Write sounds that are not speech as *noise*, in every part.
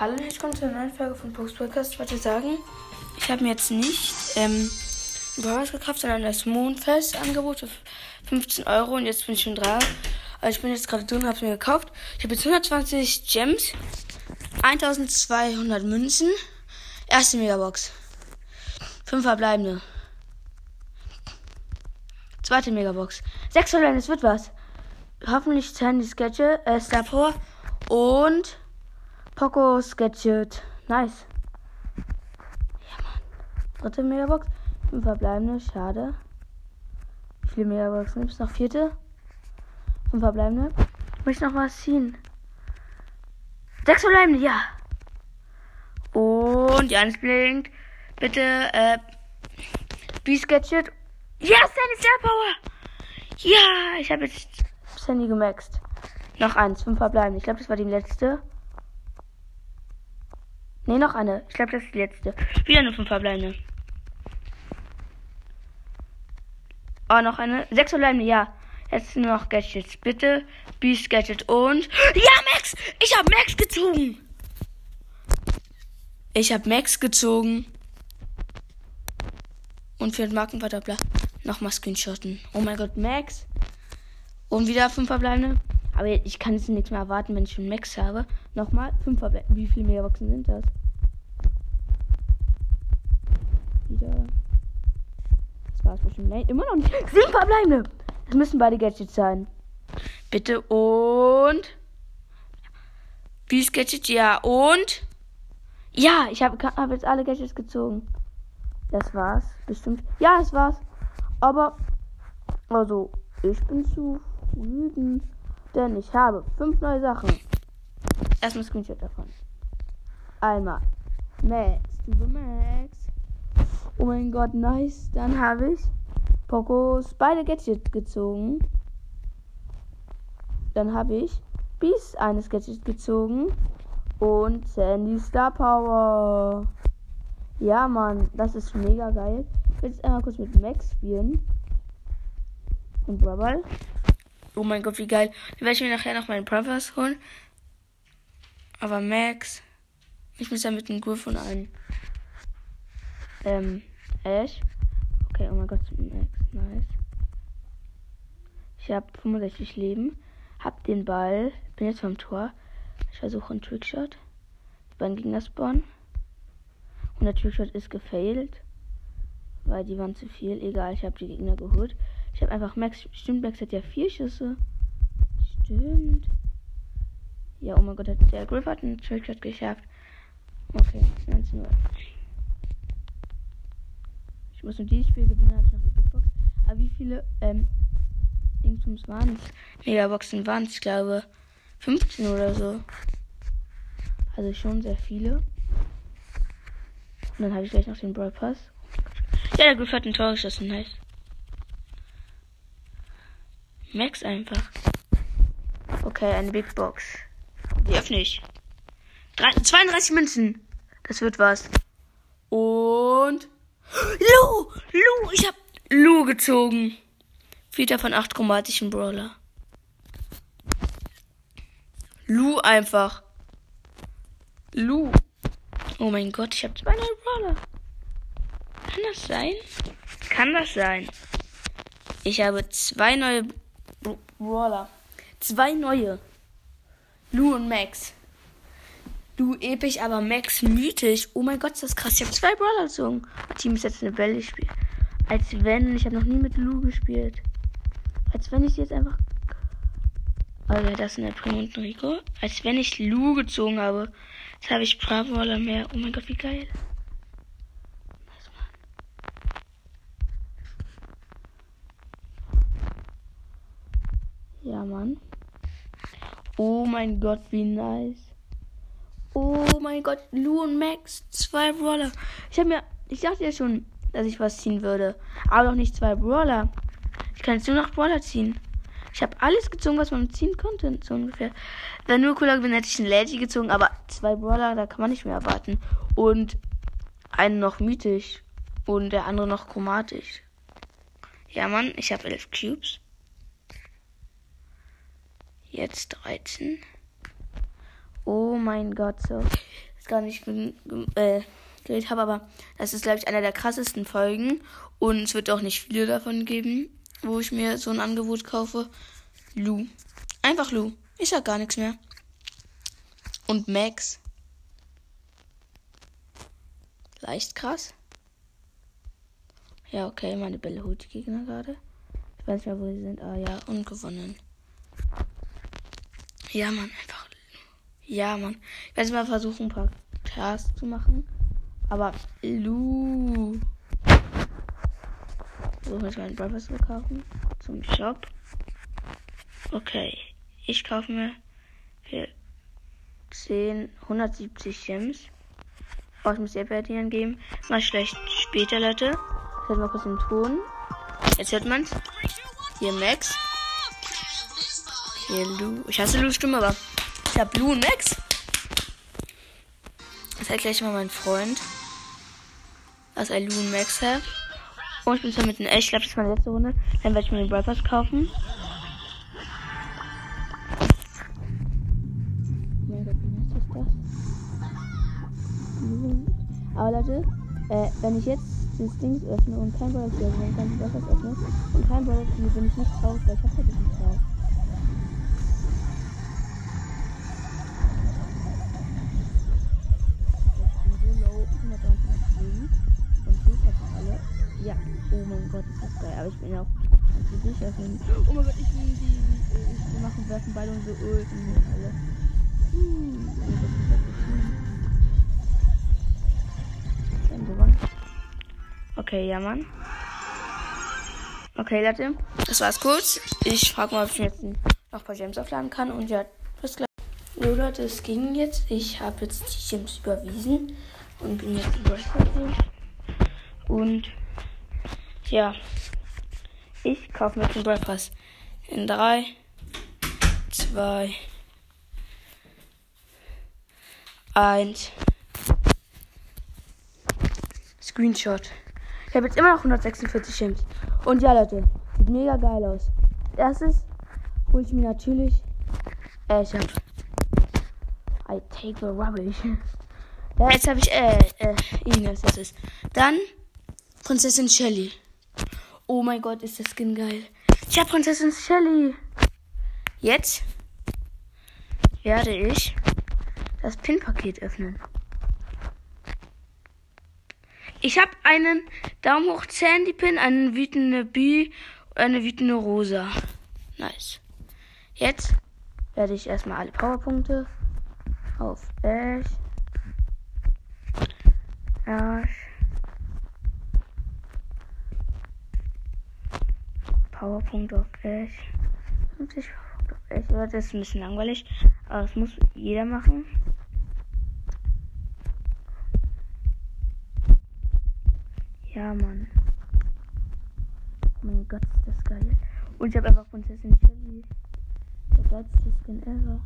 Hallo, jetzt kommt zur neuen Folge von Post Podcast. Ich wollte sagen, ich habe mir jetzt nicht ähm, Brawlers gekauft, sondern das Mondfest-Angebot für 15 Euro und jetzt bin ich schon dran. Also ich bin jetzt gerade drin, habe es mir gekauft. Ich habe jetzt 120 Gems, 1200 Münzen, erste Megabox, 5 verbleibende, zweite Megabox, 6 verbleibende, es wird was. Hoffentlich Sandy Sketche, äh, Star Power und Poco Sketchet. Nice. Ja, Mann. Dritte Megabox. Fünf verbleibende. Schade. Wie viele Megaboxen gibt es noch? Vierte. Fünf verbleibende. Ich möchte noch was ziehen. Sechs verbleibende, ja. Und die eins blinkt. Bitte, äh, B-Sketchet. Ja, Sandy Star Power. Ja, ich habe jetzt Sandy gemaxt. Noch eins, fünf verbleibende. Ich glaube, das war die letzte. Ne, noch eine. Ich glaube, das ist die letzte. Wieder nur fünf verbleibende. Oh, noch eine. Sechs verbleibende, ja. Jetzt nur noch Gadgets. Bitte. Beast Gadget und. Ja, Max! Ich habe Max gezogen! Ich habe Max gezogen. Und für den Markenverdoppler nochmal screenshotten. Oh mein Gott, Max. Und wieder fünf verbleibende. Aber ich kann jetzt nichts mehr erwarten, wenn ich schon Max habe. Nochmal, 5 verbleibende. Wie viele Megaboxen sind das? Wieder. Das war es bestimmt. Nein, immer noch nicht. *laughs* 7 verbleibende. Das müssen beide Gadgets sein. Bitte und. Wie ist Gadget? Ja, und. Ja, ich habe hab jetzt alle Gadgets gezogen. Das war's. Bestimmt. Ja, das war's. Aber. Also, ich bin zufrieden. Denn ich habe fünf neue Sachen. Erstmal Screenshot davon. Einmal Max, du Max. Oh mein Gott, nice. Dann habe ich Pokos beide Gadgets gezogen. Dann habe ich Beast eines Gadgets gezogen. Und Sandy Star Power. Ja, Mann, das ist mega geil. Ich will jetzt einmal kurz mit Max spielen. Und Brawl. Oh mein Gott, wie geil. Dann werde ich mir nachher noch meinen Brothers holen. Aber Max. Ich muss ja mit einem Griff und einem. Ähm, Ash. Okay, oh mein Gott, Max. Nice. Ich habe 65 Leben. Hab den Ball. Bin jetzt vom Tor. Ich versuche einen Trickshot. Die beiden Gegner spawnen. Und der Trickshot ist gefailt. Weil die waren zu viel. Egal, ich habe die Gegner geholt. Ich habe einfach Max. Stimmt, Max hat ja vier Schüsse. Stimmt. Ja, oh mein Gott, der Griff hat einen Trickshot geschafft. Okay, 19 Uhr. Ich muss nur dieses Spiel gewinnen, habe ich noch eine Big Box. Aber wie viele, ähm, Dingsbums waren es? Megaboxen waren es, glaube 15 oder so. Also schon sehr viele. Und dann habe ich gleich noch den Brawl Pass. Ja, der Griff hat ein Tor geschossen, nice. Max einfach. Okay, eine Big Box. Die öffne ich. 32 Münzen. Das wird was. Und. Lu! Lu! Ich hab Lu gezogen. Wieder von 8 chromatischen Brawler. Lu einfach. Lu. Oh mein Gott, ich habe zwei neue Brawler. Kann das sein? Kann das sein? Ich habe zwei neue Brawler. Zwei neue. Lu und Max. Du episch, aber Max mythisch. Oh mein Gott, ist das krass. Ich habe zwei Brawler gezogen. Team ist jetzt eine Bälle spielt. Als wenn, ich habe noch nie mit Lu gespielt. Als wenn ich jetzt einfach. Also das ist eine Primo und Rico. Als wenn ich Lu gezogen habe. Jetzt habe ich Brawler mehr. Oh mein Gott, wie geil. Ja, Mann. Oh mein Gott, wie nice. Oh mein Gott, Lu und Max, zwei Brawler. Ich habe mir, ich dachte ja schon, dass ich was ziehen würde, aber noch nicht zwei Brawler. Ich kann jetzt nur noch Brawler ziehen. Ich habe alles gezogen, was man ziehen konnte, so ungefähr. Wenn nur cooler gewesen, hätte ich einen Lady gezogen, aber zwei Brawler, da kann man nicht mehr erwarten. Und einen noch mythisch und der andere noch chromatisch. Ja, Mann, ich habe elf Cubes. Jetzt 13. Oh mein Gott, so. Ist gar nicht äh, geredet habe, aber das ist, glaube ich, einer der krassesten Folgen. Und es wird auch nicht viele davon geben, wo ich mir so ein Angebot kaufe. Lu. Einfach Lu. Ich sag gar nichts mehr. Und Max. Leicht krass. Ja, okay, meine Bälle holt die Gegner gerade. Ich weiß nicht mehr, wo sie sind. Ah ja, und gewonnen. Ja, Mann, einfach. Ja, Mann. Ich werde mal versuchen, ein paar Tasks zu machen. Aber Lu. So, ich meinen Brothers kaufen. Zum Shop. Okay. Ich kaufe mir für 10, 170 Gems. Oh, ich muss Erdbeeren geben. Mal schlecht später, Leute. Ich werde mal kurz den Ton. Jetzt hört man's. Hier Max. Hier Lu. Ich hasse Lu's Stimme, aber ich hab Lu und Max. Das hat gleich mal mein Freund. Ein Lu und Max hat. Und ich bin zwar mit einem Ash. Ich glaube, das ist meine letzte Runde. Dann werde ich mir den Brawl kaufen. Aber Leute, äh, wenn ich jetzt das Ding öffne und kein ziehe, wenn ich dann das öffne und kein ziehe, bin ich nicht traurig, weil ich habe halt nicht drauf. Ja, oh mein Gott, ist das geil. Aber ich bin ja auch sicher. Oh mein Gott, ich will die, ich machen, werfen beide unsere Ult und alle. Hm, Okay, ja, Mann. Okay, Leute, das war's kurz. Ich frage mal, ob ich jetzt noch ein paar Gems aufladen kann. Und ja, bis gleich. So, Leute, es ging jetzt. Ich habe jetzt die Gems überwiesen und bin jetzt überschritten. Und ja, ich kaufe mir den Breakfast in 3, 2, 1. Screenshot. Ich habe jetzt immer noch 146 Gems. Und ja, Leute, sieht mega geil aus. Erstes hole ich mir natürlich. Äh, ich hab. I take the rubbish. Ja, jetzt habe ich, äh, äh, Ines, das ist. Dann Prinzessin Shelly. Oh mein Gott, ist das Skin geil. Ich habe Prinzessin Shelly. Jetzt werde ich das Pin-Paket öffnen. Ich habe einen Daumen hoch Sandy Pin, einen wütende B und eine wütende Rosa. Nice. Jetzt werde ich erstmal alle Powerpunkte auf Ash, Ash, Powerpunkt auf Ash, 50 Powerpunkt auf Ash. Das ist ein bisschen langweilig, aber das muss jeder machen. Ja, Mann. Oh mein Gott, ist das geil. Und ich habe einfach Prinzessin Shelly. Der geilste Skin ever.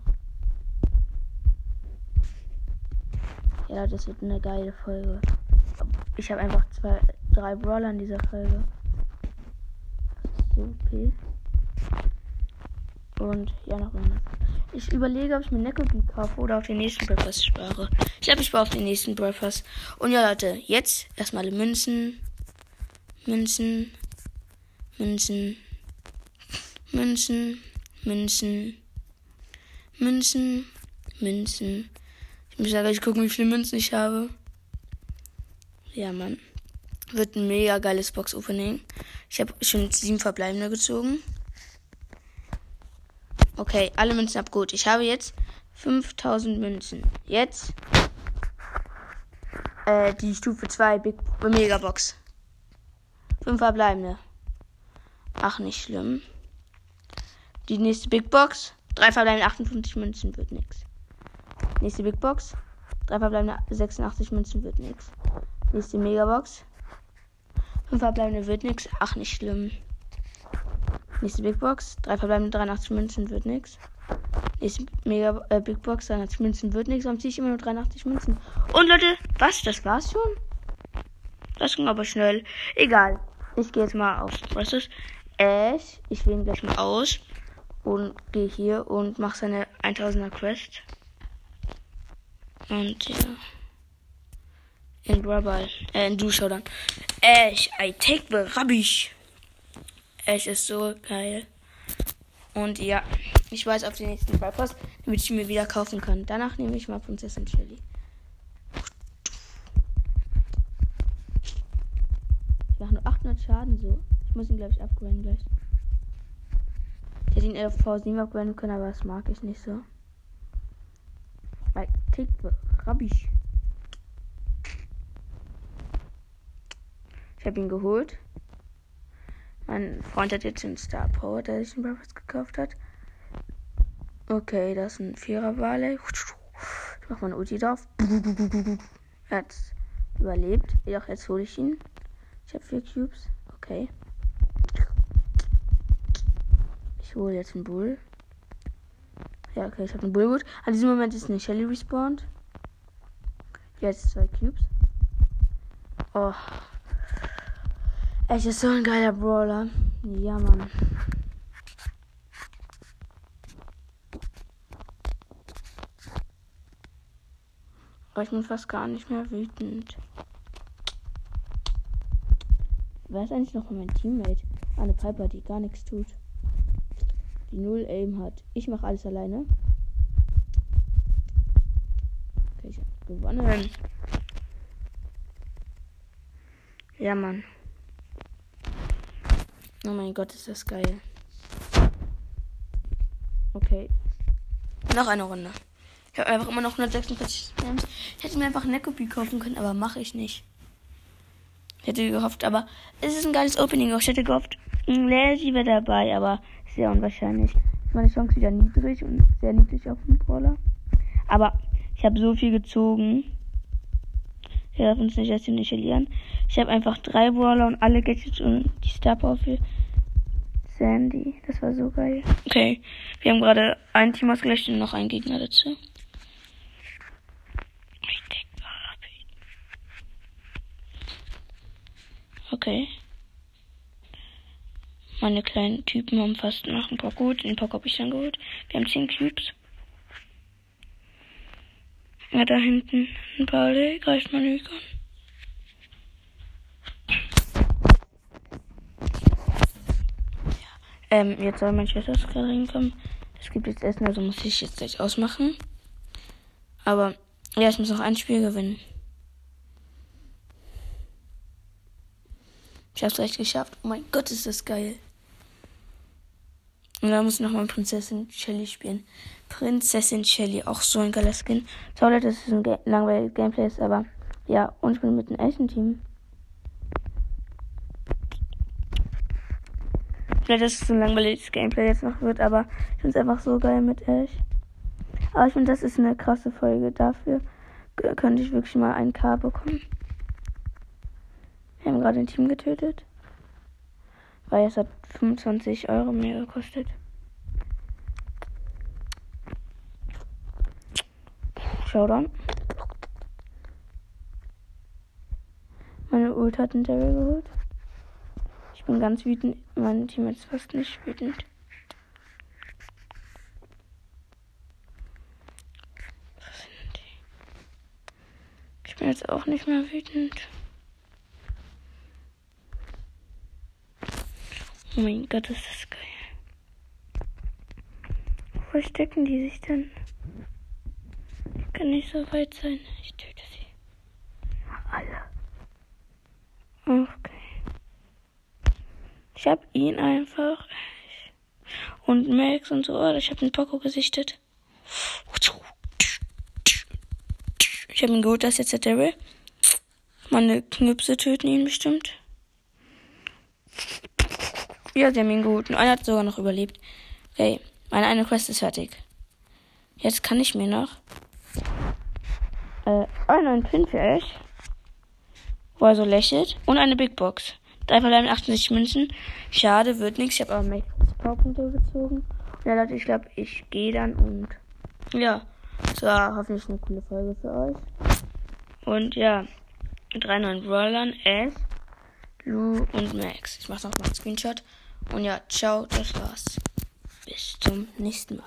Ja, das wird eine geile Folge. Ich habe einfach zwei, drei Brawler in dieser Folge. Okay. Und ja, noch irgendwas. Ich überlege, ob ich mir Neko kaufe oder auf den nächsten Breakfast spare. Ich glaube, ich spare auf den nächsten Breakfast. Und ja, Leute, jetzt erstmal Münzen. Münzen. Münzen. Münzen. Münzen. Münzen. Münzen. Ich muss ja gleich gucken, wie viele Münzen ich habe. Ja, Mann. Wird ein mega geiles Box-Opening. Ich habe schon sieben verbleibende gezogen. Okay, alle Münzen ab. Gut, ich habe jetzt 5000 Münzen. Jetzt äh, die Stufe 2 Big Megabox. 5 verbleibende. Ach, nicht schlimm. Die nächste Big Box. 3 verbleibende 58 Münzen wird nix. Nächste Big Box. 3 verbleibende 86 Münzen wird nix. Nächste Megabox. 5 verbleibende wird nix. Ach, nicht schlimm. Nächste Big Box. Drei verbleibende 83 Münzen wird nix. Nächste Mega äh, Big Box. 83 Münzen wird nix. Warum ziehe ich immer nur 83 Münzen? Und Leute, was? Das war's schon? Das ging aber schnell. Egal. Ich gehe jetzt mal auf. Was ist? Ash. Ich wähle ihn gleich mal aus. Und gehe hier und mache seine 1000er Quest. Und ja. In Brawl, äh, in Du dann. Ash, I take the rubbish. Ash ist so geil. Und ja, ich weiß auf den nächsten Brawl Pass, damit ich mir wieder kaufen kann. Danach nehme ich mal Prinzessin Shelly. Ich mache nur 800 Schaden so. Ich muss ihn, glaube ich, upgraden gleich. Ich hätte ihn auf V7 upgraden können, aber das mag ich nicht so. I take the rubbish. Ich habe ihn geholt. Mein Freund hat jetzt den Star Power, der sich den Breakfast gekauft hat. Okay, das ist ein Vierer-Wale. Ich mach mal eine Ulti drauf. Er hat überlebt. Jedoch jetzt hole ich ihn. Ich habe vier Cubes. Okay. Ich hole jetzt einen Bull. Ja, okay, ich habe einen Bullwood. An diesem Moment ist eine Shelly respawned. Jetzt zwei Cubes. Oh. Echt, ist so ein geiler Brawler. Ja, Mann. Aber ich bin fast gar nicht mehr wütend. Wer ist eigentlich noch mein Teammate? Eine Piper, die gar nichts tut die null Aim hat. Ich mache alles alleine. Okay, ich hab gewonnen. Ja, Mann. Oh mein Gott, ist das geil. Okay. Noch eine Runde. Ich habe einfach immer noch 146 Gems. Ich hätte mir einfach eine Kopie kaufen können, aber mache ich nicht. Ich hätte gehofft, aber es ist ein geiles Opening. Ich hätte gehofft, ein Lazy wäre dabei, aber sehr unwahrscheinlich. Ist meine Chance wieder niedrig und sehr niedrig auf dem Brawler. Aber ich habe so viel gezogen. Wir dürfen uns nicht nicht verlieren. Ich habe einfach drei Brawler und alle Gadgets und die Star Power für Sandy. Das war so geil. Okay, wir haben gerade ein Team ausgelöscht und noch einen Gegner dazu. Okay. Meine kleinen Typen haben fast nach ein paar gut. Den Pock habe ich dann geholt. Wir haben 10 Cubes. Ja, da hinten ein paar greift man nicht an. Ähm, jetzt soll mein Schwester gerade reinkommen. Es gibt jetzt Essen, also muss ich jetzt gleich ausmachen. Aber ja, ich muss noch ein Spiel gewinnen. Ich hab's gleich geschafft. Oh mein Gott, ist das geil. Und dann muss ich nochmal Prinzessin Shelly spielen. Prinzessin Shelly, auch so ein geiler Skin. Sorry, dass es ein Ga langweiliges Gameplay ist, aber ja, und ich bin mit einem echten Team. Vielleicht, dass es ein langweiliges Gameplay jetzt noch wird, aber ich finde es einfach so geil mit Ash. Aber ich finde, das ist eine krasse Folge. Dafür könnte ich wirklich mal ein K bekommen. Wir haben gerade ein Team getötet. Weil es hat 25 Euro mehr gekostet. Showdown. Meine Ult hat einen Daryl geholt. Ich bin ganz wütend. Mein Team ist fast nicht wütend. Ich bin jetzt auch nicht mehr wütend. Oh mein Gott, ist das geil. Wo verstecken die sich denn? Kann nicht so weit sein. Ich töte sie. Alle. Okay. Ich hab ihn einfach. Und Max und so. Ich hab den Poco gesichtet. Ich hab ihn geholt, das ist jetzt der Daryl. Meine Knüpse töten ihn bestimmt. Ja, sie haben ihn geholt. Und einer hat sogar noch überlebt. Okay, meine eine Quest ist fertig. Jetzt kann ich mir noch äh, einen Pin für euch, wo er so lächelt, und eine Big Box. Drei verbleiben 68 Münzen. Schade, wird nichts. Ich habe aber Max Powerpunkte gezogen. Ja, Leute, ich glaube, ich gehe dann und ja, es war hoffentlich eine coole Folge für euch. Und ja, drei neuen Brawlern, S, Lou und Max. Ich mache noch mal einen Screenshot. Und ja, ciao, das war's. Bis zum nächsten Mal.